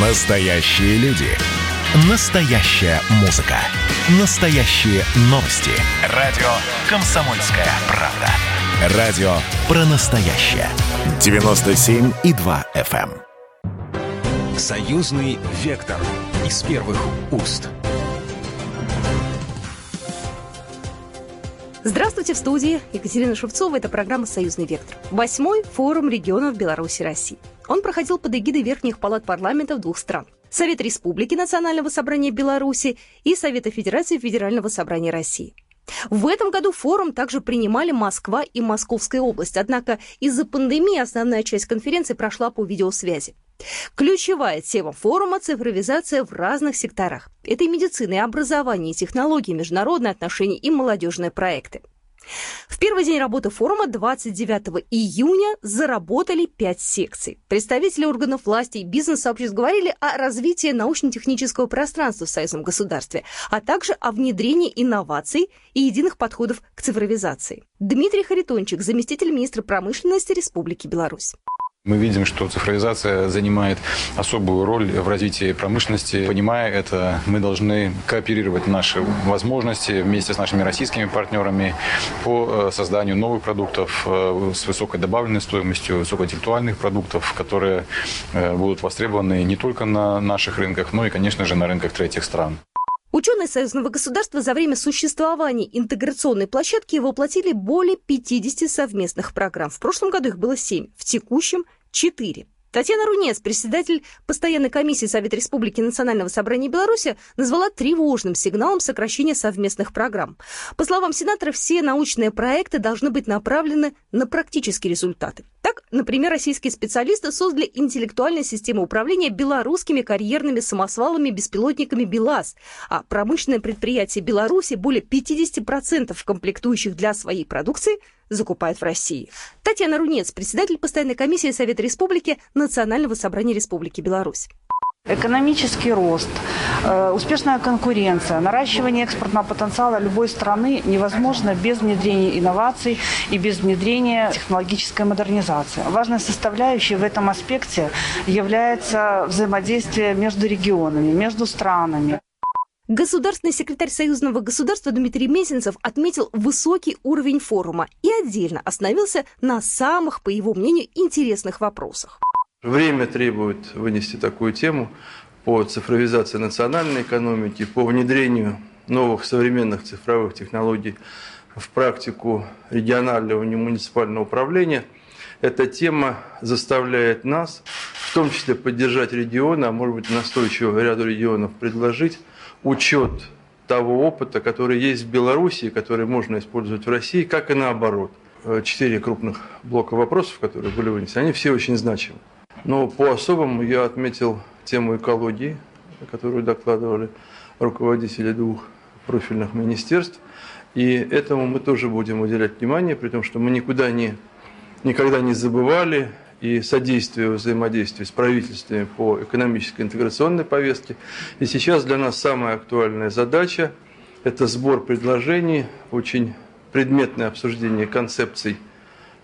Настоящие люди. Настоящая музыка. Настоящие новости. Радио «Комсомольская правда». Радио про настоящее. 97,2 FM. эм. Союзный вектор из первых уст. Здравствуйте, в студии Екатерина Шевцова. Это программа «Союзный вектор». Восьмой форум регионов Беларуси и России. Он проходил под эгидой верхних палат парламентов двух стран. Совет Республики Национального собрания Беларуси и Совета Федерации Федерального собрания России. В этом году форум также принимали Москва и Московская область, однако из-за пандемии основная часть конференции прошла по видеосвязи. Ключевая тема форума – цифровизация в разных секторах. Это и медицина, и образование, и технологии, международные отношения и молодежные проекты. В первый день работы форума 29 июня заработали пять секций. Представители органов власти и бизнес-сообществ говорили о развитии научно-технического пространства в союзном государстве, а также о внедрении инноваций и единых подходов к цифровизации. Дмитрий Харитончик, заместитель министра промышленности Республики Беларусь. Мы видим, что цифровизация занимает особую роль в развитии промышленности. Понимая это, мы должны кооперировать наши возможности вместе с нашими российскими партнерами по э, созданию новых продуктов э, с высокой добавленной стоимостью, высокоинтеллектуальных продуктов, которые э, будут востребованы не только на наших рынках, но и, конечно же, на рынках третьих стран. Ученые союзного государства за время существования интеграционной площадки воплотили более 50 совместных программ. В прошлом году их было 7, в текущем – 4. Татьяна Рунец, председатель постоянной комиссии Совета Республики Национального собрания Беларуси, назвала тревожным сигналом сокращения совместных программ. По словам сенатора, все научные проекты должны быть направлены на практические результаты. Так, например, российские специалисты создали интеллектуальную систему управления белорусскими карьерными самосвалами-беспилотниками БелАЗ, а промышленное предприятие Беларуси более 50% комплектующих для своей продукции закупает в России. Татьяна Рунец, председатель постоянной комиссии Совета Республики Национального собрания Республики Беларусь. Экономический рост, э, успешная конкуренция, наращивание экспортного потенциала любой страны невозможно без внедрения инноваций и без внедрения технологической модернизации. Важной составляющей в этом аспекте является взаимодействие между регионами, между странами. Государственный секретарь Союзного государства Дмитрий Мезенцев отметил высокий уровень форума и отдельно остановился на самых, по его мнению, интересных вопросах. Время требует вынести такую тему по цифровизации национальной экономики, по внедрению новых современных цифровых технологий в практику регионального и муниципального управления. Эта тема заставляет нас, в том числе поддержать регионы, а может быть настойчиво ряду регионов предложить учет того опыта, который есть в Беларуси, который можно использовать в России, как и наоборот. Четыре крупных блока вопросов, которые были вынесены, они все очень значимы. Но по особому я отметил тему экологии, которую докладывали руководители двух профильных министерств. И этому мы тоже будем уделять внимание, при том, что мы никуда не, никогда не забывали и содействие взаимодействию с правительствами по экономической интеграционной повестке. И сейчас для нас самая актуальная задача – это сбор предложений, очень предметное обсуждение концепций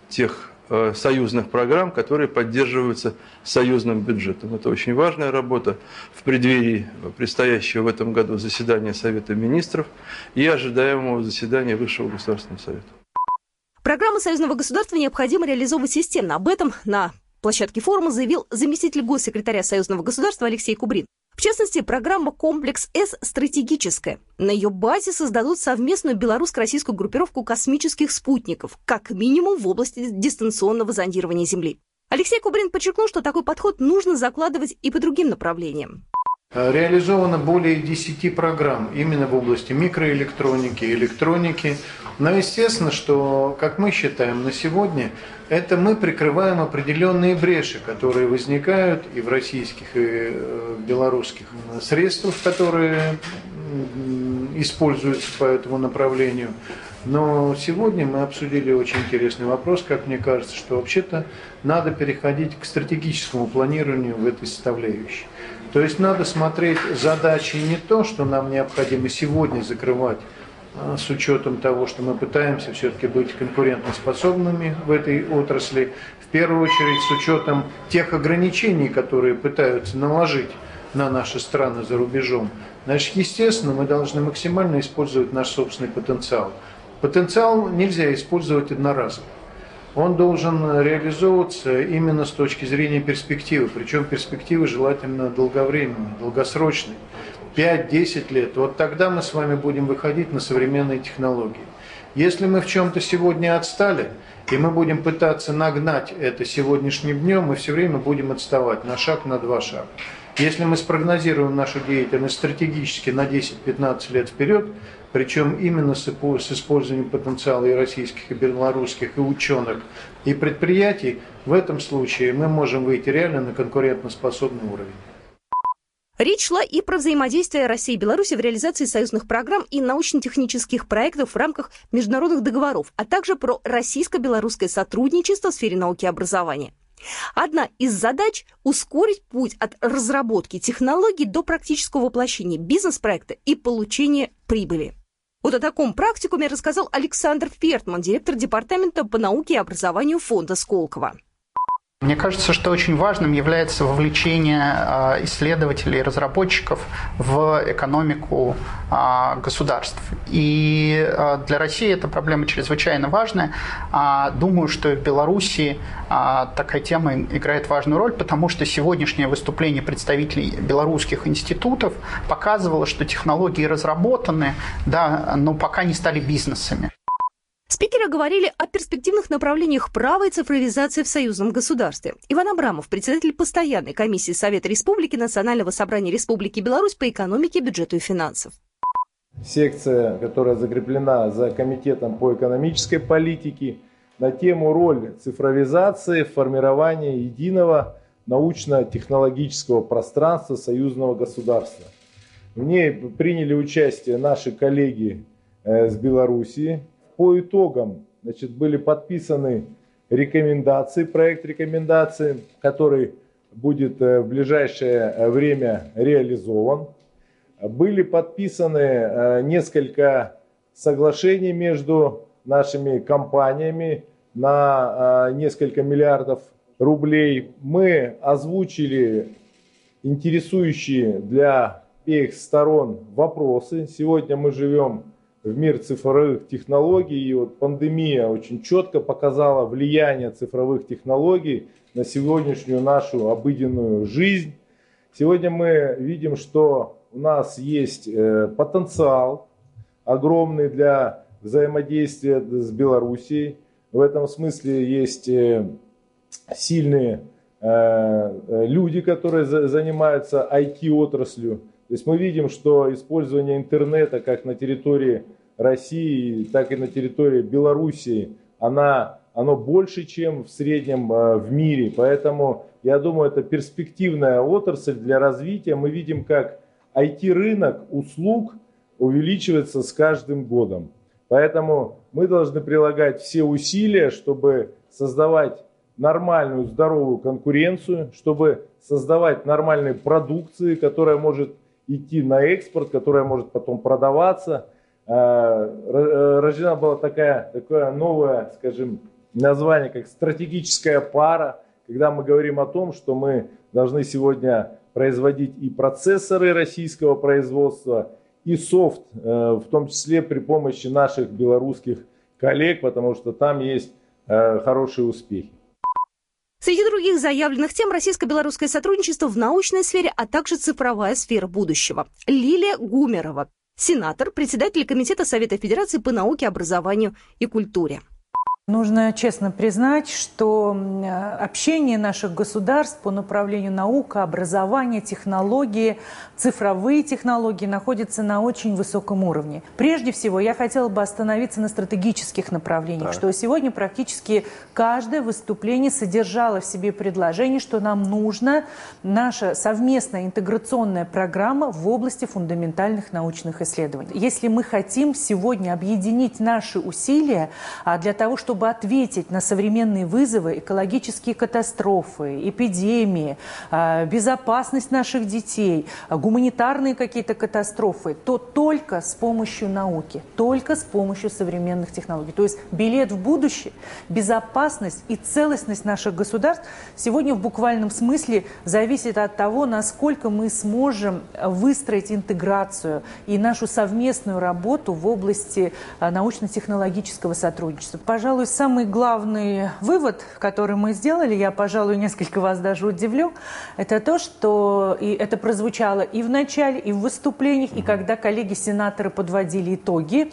тех Э, союзных программ, которые поддерживаются союзным бюджетом. Это очень важная работа в преддверии предстоящего в этом году заседания Совета министров и ожидаемого заседания Высшего государственного совета. Программу союзного государства необходимо реализовывать системно. Об этом на площадке форума заявил заместитель госсекретаря Союзного государства Алексей Кубрин. В частности, программа «Комплекс-С» стратегическая. На ее базе создадут совместную белорусско-российскую группировку космических спутников, как минимум в области дистанционного зондирования Земли. Алексей Кубрин подчеркнул, что такой подход нужно закладывать и по другим направлениям. Реализовано более 10 программ именно в области микроэлектроники, электроники. Но естественно, что, как мы считаем на сегодня, это мы прикрываем определенные бреши, которые возникают и в российских, и э, в белорусских средствах, которые используются по этому направлению. Но сегодня мы обсудили очень интересный вопрос, как мне кажется, что вообще-то надо переходить к стратегическому планированию в этой составляющей. То есть надо смотреть задачи не то, что нам необходимо сегодня закрывать с учетом того, что мы пытаемся все-таки быть конкурентоспособными в этой отрасли, в первую очередь с учетом тех ограничений, которые пытаются наложить на наши страны за рубежом, значит, естественно, мы должны максимально использовать наш собственный потенциал. Потенциал нельзя использовать одноразово. Он должен реализовываться именно с точки зрения перспективы, причем перспективы желательно долговременной, долгосрочной. 5-10 лет, вот тогда мы с вами будем выходить на современные технологии. Если мы в чем-то сегодня отстали, и мы будем пытаться нагнать это сегодняшним днем, мы все время будем отставать на шаг, на два шага. Если мы спрогнозируем нашу деятельность стратегически на 10-15 лет вперед, причем именно с использованием потенциала и российских, и белорусских, и ученых, и предприятий, в этом случае мы можем выйти реально на конкурентоспособный уровень. Речь шла и про взаимодействие России и Беларуси в реализации союзных программ и научно-технических проектов в рамках международных договоров, а также про российско-белорусское сотрудничество в сфере науки и образования. Одна из задач – ускорить путь от разработки технологий до практического воплощения бизнес-проекта и получения прибыли. Вот о таком практикуме рассказал Александр Фертман, директор Департамента по науке и образованию фонда Сколково. Мне кажется, что очень важным является вовлечение а, исследователей и разработчиков в экономику а, государств. И а, для России эта проблема чрезвычайно важная. Думаю, что и в Беларуси такая тема играет важную роль, потому что сегодняшнее выступление представителей белорусских институтов показывало, что технологии разработаны, да, но пока не стали бизнесами. Спикеры говорили о перспективных направлениях права и цифровизации в союзном государстве. Иван Абрамов, председатель постоянной комиссии Совета Республики Национального собрания Республики Беларусь по экономике, бюджету и финансам. Секция, которая закреплена за Комитетом по экономической политике, на тему роль цифровизации в формировании единого научно-технологического пространства союзного государства. В ней приняли участие наши коллеги э, с Белоруссии, по итогам значит, были подписаны рекомендации, проект рекомендаций, который будет э, в ближайшее э, время реализован. Были подписаны э, несколько соглашений между нашими компаниями на несколько миллиардов рублей. Мы озвучили интересующие для всех сторон вопросы. Сегодня мы живем в мир цифровых технологий. И вот пандемия очень четко показала влияние цифровых технологий на сегодняшнюю нашу обыденную жизнь. Сегодня мы видим, что у нас есть э, потенциал огромный для взаимодействия с Белоруссией. В этом смысле есть э, сильные э, люди, которые занимаются IT-отраслью. То есть мы видим, что использование интернета как на территории России, так и на территории Белоруссии, она, оно больше, чем в среднем э, в мире. Поэтому я думаю, это перспективная отрасль для развития. Мы видим, как IT-рынок услуг увеличивается с каждым годом. Поэтому мы должны прилагать все усилия, чтобы создавать нормальную, здоровую конкуренцию, чтобы создавать нормальные продукции, которая может идти на экспорт, которая может потом продаваться. А, э, рождена была такая, такое новое, скажем, название, как стратегическая пара, когда мы говорим о том, что мы должны сегодня производить и процессоры российского производства, и софт, э, в том числе при помощи наших белорусских коллег, потому что там есть э, хорошие успехи. Среди других заявленных тем российско-белорусское сотрудничество в научной сфере, а также цифровая сфера будущего. Лилия Гумерова, сенатор, председатель Комитета Совета Федерации по науке, образованию и культуре. Нужно честно признать, что общение наших государств по направлению наука, образования, технологии, цифровые технологии находится на очень высоком уровне. Прежде всего, я хотела бы остановиться на стратегических направлениях, так. что сегодня практически каждое выступление содержало в себе предложение, что нам нужна наша совместная интеграционная программа в области фундаментальных научных исследований. Если мы хотим сегодня объединить наши усилия а, для того, чтобы чтобы ответить на современные вызовы, экологические катастрофы, эпидемии, а, безопасность наших детей, гуманитарные какие-то катастрофы, то только с помощью науки, только с помощью современных технологий. То есть билет в будущее, безопасность и целостность наших государств сегодня в буквальном смысле зависит от того, насколько мы сможем выстроить интеграцию и нашу совместную работу в области а, научно-технологического сотрудничества. Пожалуй, самый главный вывод, который мы сделали, я, пожалуй, несколько вас даже удивлю, это то, что и это прозвучало и в начале, и в выступлениях, и когда коллеги-сенаторы подводили итоги,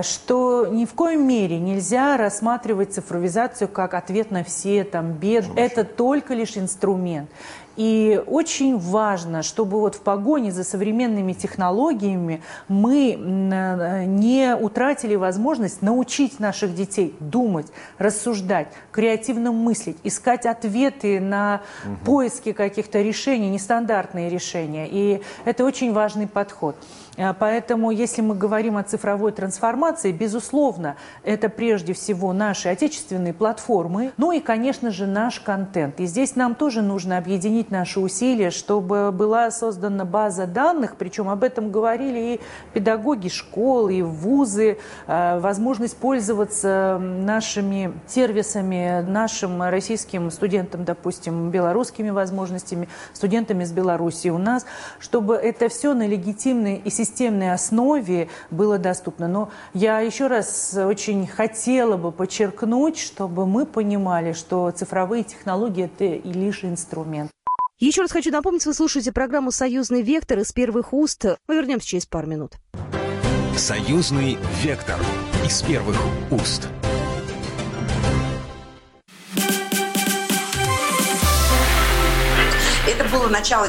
что ни в коем мере нельзя рассматривать цифровизацию как ответ на все там беды. Это только лишь инструмент. И очень важно, чтобы вот в погоне за современными технологиями мы э, не утратили возможность научить наших детей думать, рассуждать, креативно мыслить, искать ответы на угу. поиски каких-то решений, нестандартные решения. И это очень важный подход. А, поэтому, если мы говорим о цифровой трансформации, безусловно, это прежде всего наши отечественные платформы, ну и, конечно же, наш контент. И здесь нам тоже нужно объединить наши усилия, чтобы была создана база данных, причем об этом говорили и педагоги школ, и вузы, а, возможность пользоваться нашими сервисами, нашим российским студентам, допустим, белорусскими возможностями, студентами из Беларуси у нас, чтобы это все на легитимной и системной основе было доступно. Но я еще раз очень хотела бы подчеркнуть, чтобы мы понимали, что цифровые технологии – это и лишь инструмент. Еще раз хочу напомнить, вы слушаете программу «Союзный вектор» из первых уст. Мы вернемся через пару минут. «Союзный вектор» из первых уст. Это было начало.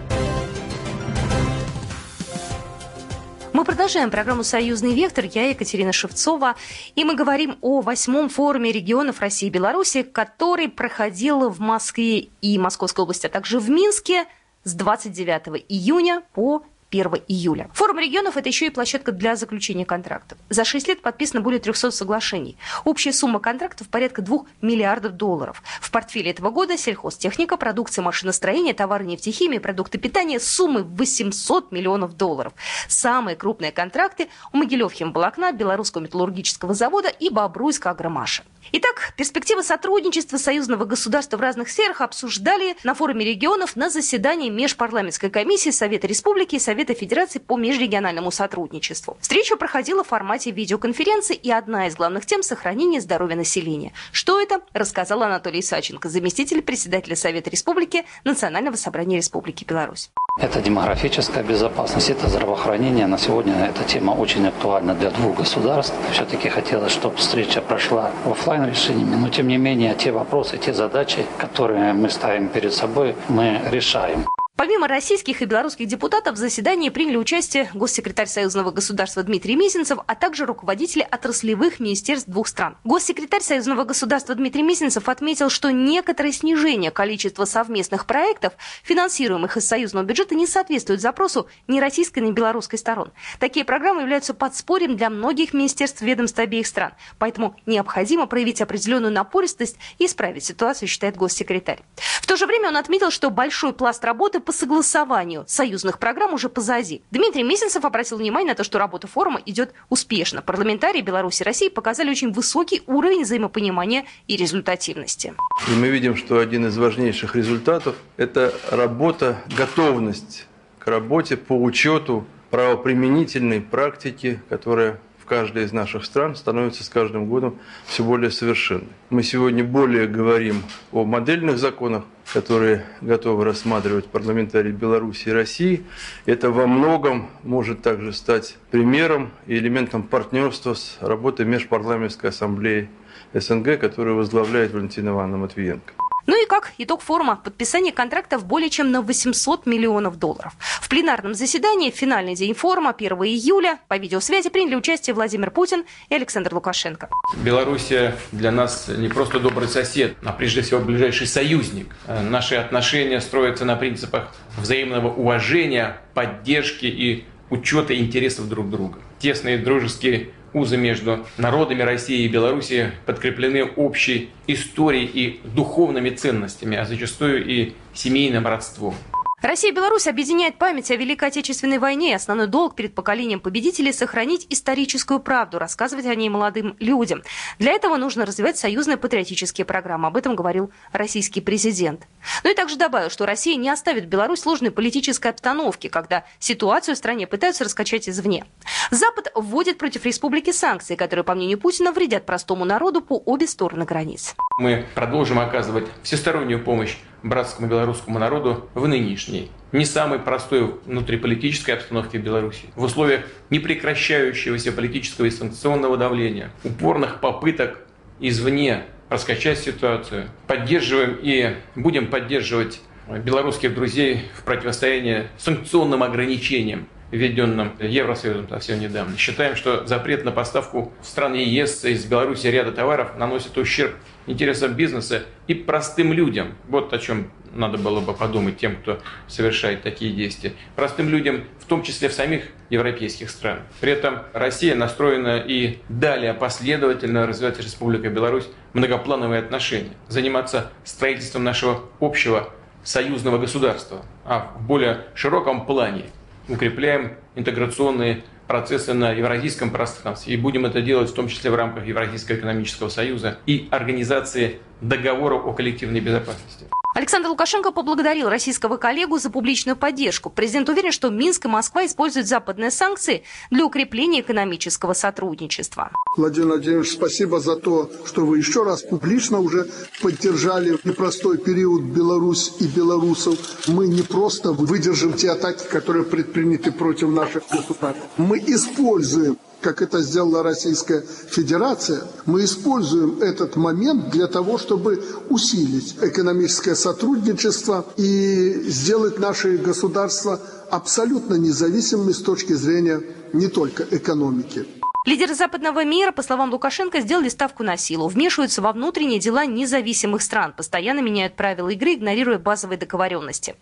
Продолжаем программу «Союзный вектор». Я Екатерина Шевцова. И мы говорим о восьмом форуме регионов России и Беларуси, который проходил в Москве и Московской области, а также в Минске с 29 июня по 1 июля. Форум регионов – это еще и площадка для заключения контрактов. За 6 лет подписано более 300 соглашений. Общая сумма контрактов порядка 2 миллиардов долларов. В портфеле этого года сельхозтехника, продукция машиностроения, товары нефтехимии, продукты питания суммы 800 миллионов долларов. Самые крупные контракты у Могилев химволокна, Белорусского металлургического завода и Бобруйска агромаша. Итак, перспективы сотрудничества союзного государства в разных сферах обсуждали на форуме регионов на заседании Межпарламентской комиссии Совета Республики и Совета Федерации по межрегиональному сотрудничеству. Встреча проходила в формате видеоконференции, и одна из главных тем – сохранение здоровья населения. Что это, рассказал Анатолий Саченко, заместитель председателя Совета Республики Национального собрания Республики Беларусь. Это демографическая безопасность, это здравоохранение. На сегодня эта тема очень актуальна для двух государств. Все-таки хотелось, чтобы встреча прошла в офлайн решениями, но тем не менее те вопросы, те задачи, которые мы ставим перед собой, мы решаем. Помимо российских и белорусских депутатов в заседании приняли участие госсекретарь Союзного государства Дмитрий Мизинцев, а также руководители отраслевых министерств двух стран. Госсекретарь Союзного государства Дмитрий Мизинцев отметил, что некоторое снижение количества совместных проектов, финансируемых из союзного бюджета, не соответствует запросу ни российской, ни белорусской сторон. Такие программы являются подспорьем для многих министерств ведомств обеих стран, поэтому необходимо проявить определенную напористость и исправить ситуацию, считает госсекретарь. В то же время он отметил, что большой пласт работы по согласованию союзных программ уже позади. Дмитрий Месенцев обратил внимание на то, что работа форума идет успешно. Парламентарии Беларуси и России показали очень высокий уровень взаимопонимания и результативности. И мы видим, что один из важнейших результатов – это работа, готовность к работе по учету правоприменительной практики, которая каждой из наших стран становится с каждым годом все более совершенной. Мы сегодня более говорим о модельных законах, которые готовы рассматривать парламентарии Беларуси и России. Это во многом может также стать примером и элементом партнерства с работой Межпарламентской ассамблеи СНГ, которую возглавляет Валентина Ивановна Матвиенко. Ну и как итог форума? Подписание контрактов более чем на 800 миллионов долларов. В пленарном заседании в финальный день форума 1 июля по видеосвязи приняли участие Владимир Путин и Александр Лукашенко. Белоруссия для нас не просто добрый сосед, а прежде всего ближайший союзник. Наши отношения строятся на принципах взаимного уважения, поддержки и учета интересов друг друга. Тесные дружеские узы между народами России и Белоруссии подкреплены общей историей и духовными ценностями, а зачастую и семейным родством. Россия и Беларусь объединяет память о Великой Отечественной войне и основной долг перед поколением победителей – сохранить историческую правду, рассказывать о ней молодым людям. Для этого нужно развивать союзные патриотические программы. Об этом говорил российский президент. Ну и также добавил, что Россия не оставит Беларусь сложной политической обстановки, когда ситуацию в стране пытаются раскачать извне. Запад вводит против республики санкции, которые, по мнению Путина, вредят простому народу по обе стороны границ. Мы продолжим оказывать всестороннюю помощь братскому белорусскому народу в нынешней, не самой простой внутриполитической обстановке в Беларуси, в условиях непрекращающегося политического и санкционного давления, упорных попыток извне раскачать ситуацию. Поддерживаем и будем поддерживать белорусских друзей в противостоянии санкционным ограничениям, введенным Евросоюзом совсем недавно. Считаем, что запрет на поставку в страны ЕС из Беларуси ряда товаров наносит ущерб интересам бизнеса и простым людям. Вот о чем надо было бы подумать тем, кто совершает такие действия. Простым людям, в том числе в самих европейских странах. При этом Россия настроена и далее последовательно развивать с Республикой Беларусь многоплановые отношения, заниматься строительством нашего общего союзного государства, а в более широком плане укрепляем интеграционные процессы на евразийском пространстве. И будем это делать в том числе в рамках Евразийского экономического союза и организации договора о коллективной безопасности. Александр Лукашенко поблагодарил российского коллегу за публичную поддержку. Президент уверен, что Минск и Москва используют западные санкции для укрепления экономического сотрудничества. Владимир Владимирович, спасибо за то, что вы еще раз публично уже поддержали непростой период Беларусь и белорусов. Мы не просто выдержим те атаки, которые предприняты против наших государств. Мы используем как это сделала Российская Федерация, мы используем этот момент для того, чтобы усилить экономическое сотрудничество и сделать наши государства абсолютно независимыми с точки зрения не только экономики. Лидеры западного мира, по словам Лукашенко, сделали ставку на силу, вмешиваются во внутренние дела независимых стран, постоянно меняют правила игры, игнорируя базовые договоренности.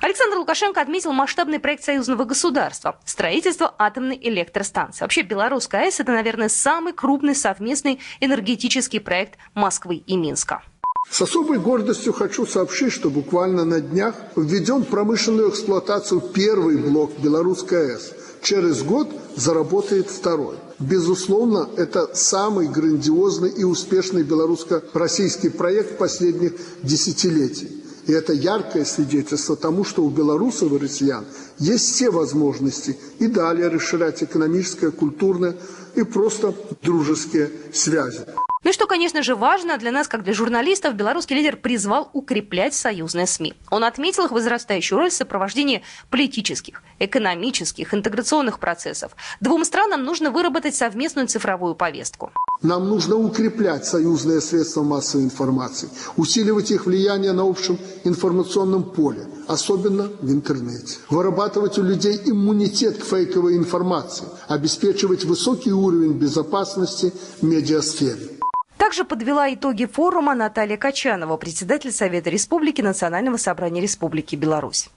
Александр Лукашенко отметил масштабный проект союзного государства – строительство атомной электростанции. Вообще, Белорусская АЭС – это, наверное, самый крупный совместный энергетический проект Москвы и Минска. С особой гордостью хочу сообщить, что буквально на днях введен в промышленную эксплуатацию первый блок Белорусской АЭС. Через год заработает второй. Безусловно, это самый грандиозный и успешный белорусско-российский проект последних десятилетий. И это яркое свидетельство тому, что у белорусов и россиян есть все возможности и далее расширять экономическое, культурное и просто дружеские связи. Ну и что, конечно же, важно для нас, как для журналистов, белорусский лидер призвал укреплять союзные СМИ. Он отметил их возрастающую роль в сопровождении политических, экономических, интеграционных процессов. Двум странам нужно выработать совместную цифровую повестку. Нам нужно укреплять союзные средства массовой информации, усиливать их влияние на общем информационном поле, особенно в интернете. Вырабатывать у людей иммунитет к фейковой информации, обеспечивать высокий уровень безопасности в медиасфере. Также подвела итоги форума Наталья Качанова, председатель Совета Республики Национального собрания Республики Беларусь.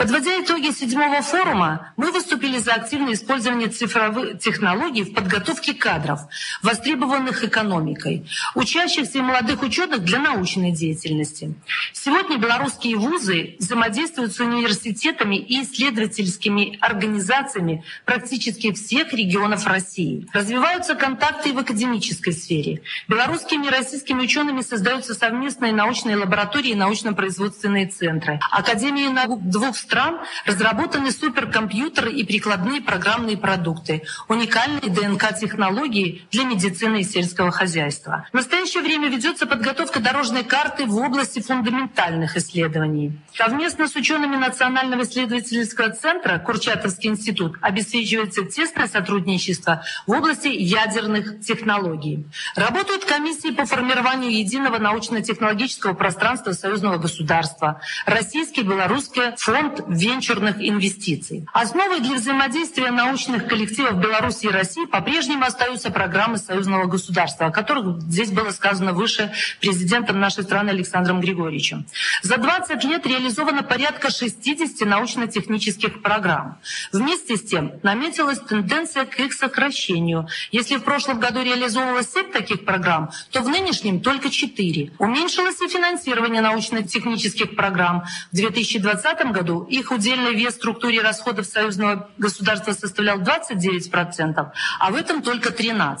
Подводя итоги седьмого форума, мы выступили за активное использование цифровых технологий в подготовке кадров, востребованных экономикой, учащихся и молодых ученых для научной деятельности. Сегодня белорусские вузы взаимодействуют с университетами и исследовательскими организациями практически всех регионов России. Развиваются контакты и в академической сфере. Белорусскими и российскими учеными создаются совместные научные лаборатории и научно-производственные центры. Академии наук двух стран разработаны суперкомпьютеры и прикладные программные продукты, уникальные ДНК-технологии для медицины и сельского хозяйства. В настоящее время ведется подготовка дорожной карты в области фундаментальных исследований. Совместно с учеными Национального исследовательского центра Курчатовский институт обеспечивается тесное сотрудничество в области ядерных технологий. Работают комиссии по формированию единого научно-технологического пространства союзного государства, Российский Белорусский фонд венчурных инвестиций. Основой для взаимодействия научных коллективов Беларуси и России по-прежнему остаются программы союзного государства, о которых здесь было сказано выше президентом нашей страны Александром Григорьевичем. За 20 лет реализовано порядка 60 научно-технических программ. Вместе с тем наметилась тенденция к их сокращению. Если в прошлом году реализовывалось 7 таких программ, то в нынешнем только 4. Уменьшилось и финансирование научно-технических программ. В 2020 году их удельный вес в структуре расходов союзного государства составлял 29%, а в этом только 13%.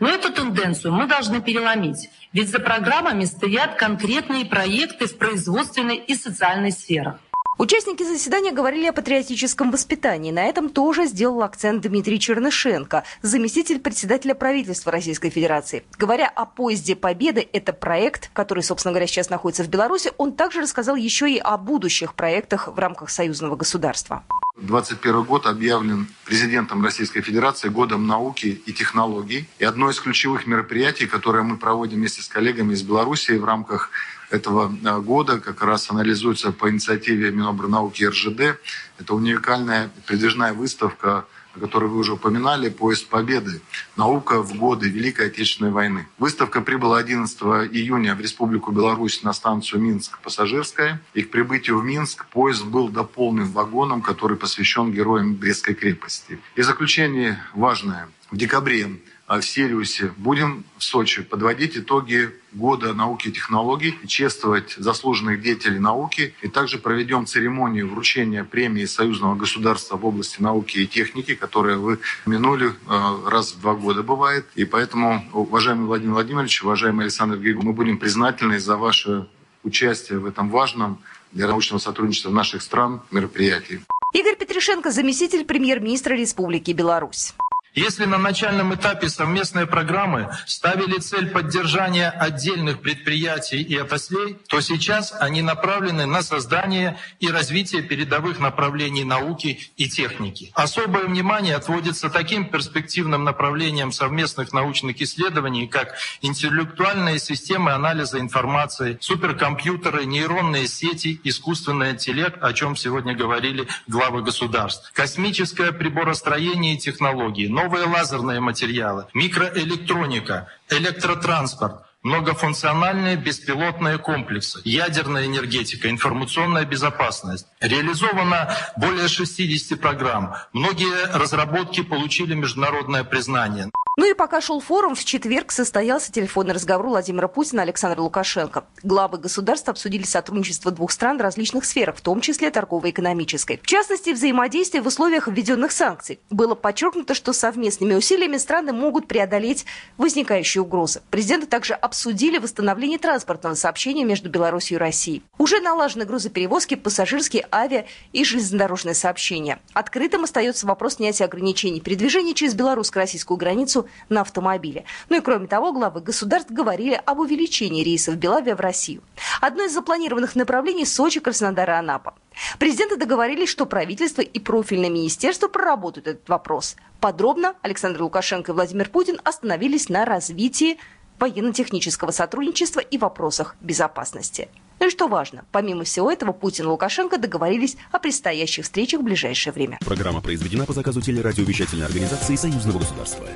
Но эту тенденцию мы должны переломить. Ведь за программами стоят конкретные проекты в производственной и социальной сферах. Участники заседания говорили о патриотическом воспитании. На этом тоже сделал акцент Дмитрий Чернышенко, заместитель председателя правительства Российской Федерации. Говоря о поезде Победы, это проект, который, собственно говоря, сейчас находится в Беларуси, он также рассказал еще и о будущих проектах в рамках союзного государства. 2021 год объявлен президентом Российской Федерации годом науки и технологий. И одно из ключевых мероприятий, которое мы проводим вместе с коллегами из Беларуси в рамках этого э, года как раз анализуется по инициативе Минобрнауки и РЖД. Это уникальная передвижная выставка о которой вы уже упоминали, «Поезд Победы. Наука в годы Великой Отечественной войны». Выставка прибыла 11 июня в Республику Беларусь на станцию Минск-Пассажирская. И к прибытию в Минск поезд был дополнен вагоном, который посвящен героям Брестской крепости. И заключение важное. В декабре в Сириусе. Будем в Сочи подводить итоги года науки и технологий, чествовать заслуженных деятелей науки. И также проведем церемонию вручения премии союзного государства в области науки и техники, которая вы минули э, раз в два года бывает. И поэтому, уважаемый Владимир Владимирович, уважаемый Александр Григорьевич, мы будем признательны за ваше участие в этом важном для научного сотрудничества наших стран мероприятии. Игорь Петришенко, заместитель премьер-министра Республики Беларусь. Если на начальном этапе совместной программы ставили цель поддержания отдельных предприятий и отраслей, то сейчас они направлены на создание и развитие передовых направлений науки и техники. Особое внимание отводится таким перспективным направлениям совместных научных исследований, как интеллектуальные системы анализа информации, суперкомпьютеры, нейронные сети, искусственный интеллект, о чем сегодня говорили главы государств, космическое приборостроение и технологии, новые лазерные материалы, микроэлектроника, электротранспорт, многофункциональные беспилотные комплексы, ядерная энергетика, информационная безопасность. Реализовано более 60 программ. Многие разработки получили международное признание. Ну и пока шел форум, в четверг состоялся телефонный разговор Владимира Путина и Александра Лукашенко. Главы государств обсудили сотрудничество двух стран в различных сферах, в том числе торгово-экономической. В частности, взаимодействие в условиях введенных санкций. Было подчеркнуто, что совместными усилиями страны могут преодолеть возникающие угрозы. Президенты также обсудили восстановление транспортного сообщения между Беларусью и Россией. Уже налажены грузоперевозки, пассажирские, авиа и железнодорожные сообщения. Открытым остается вопрос снятия ограничений передвижения через белорусско-российскую границу на автомобиле. Ну и кроме того, главы государств говорили об увеличении рейсов Белавия в Россию. Одно из запланированных направлений – Сочи, Краснодар и Анапа. Президенты договорились, что правительство и профильное министерство проработают этот вопрос. Подробно Александр Лукашенко и Владимир Путин остановились на развитии военно-технического сотрудничества и вопросах безопасности. Ну и что важно, помимо всего этого, Путин и Лукашенко договорились о предстоящих встречах в ближайшее время. Программа произведена по заказу телерадиовещательной организации Союзного государства.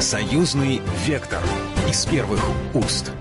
Союзный вектор из первых уст.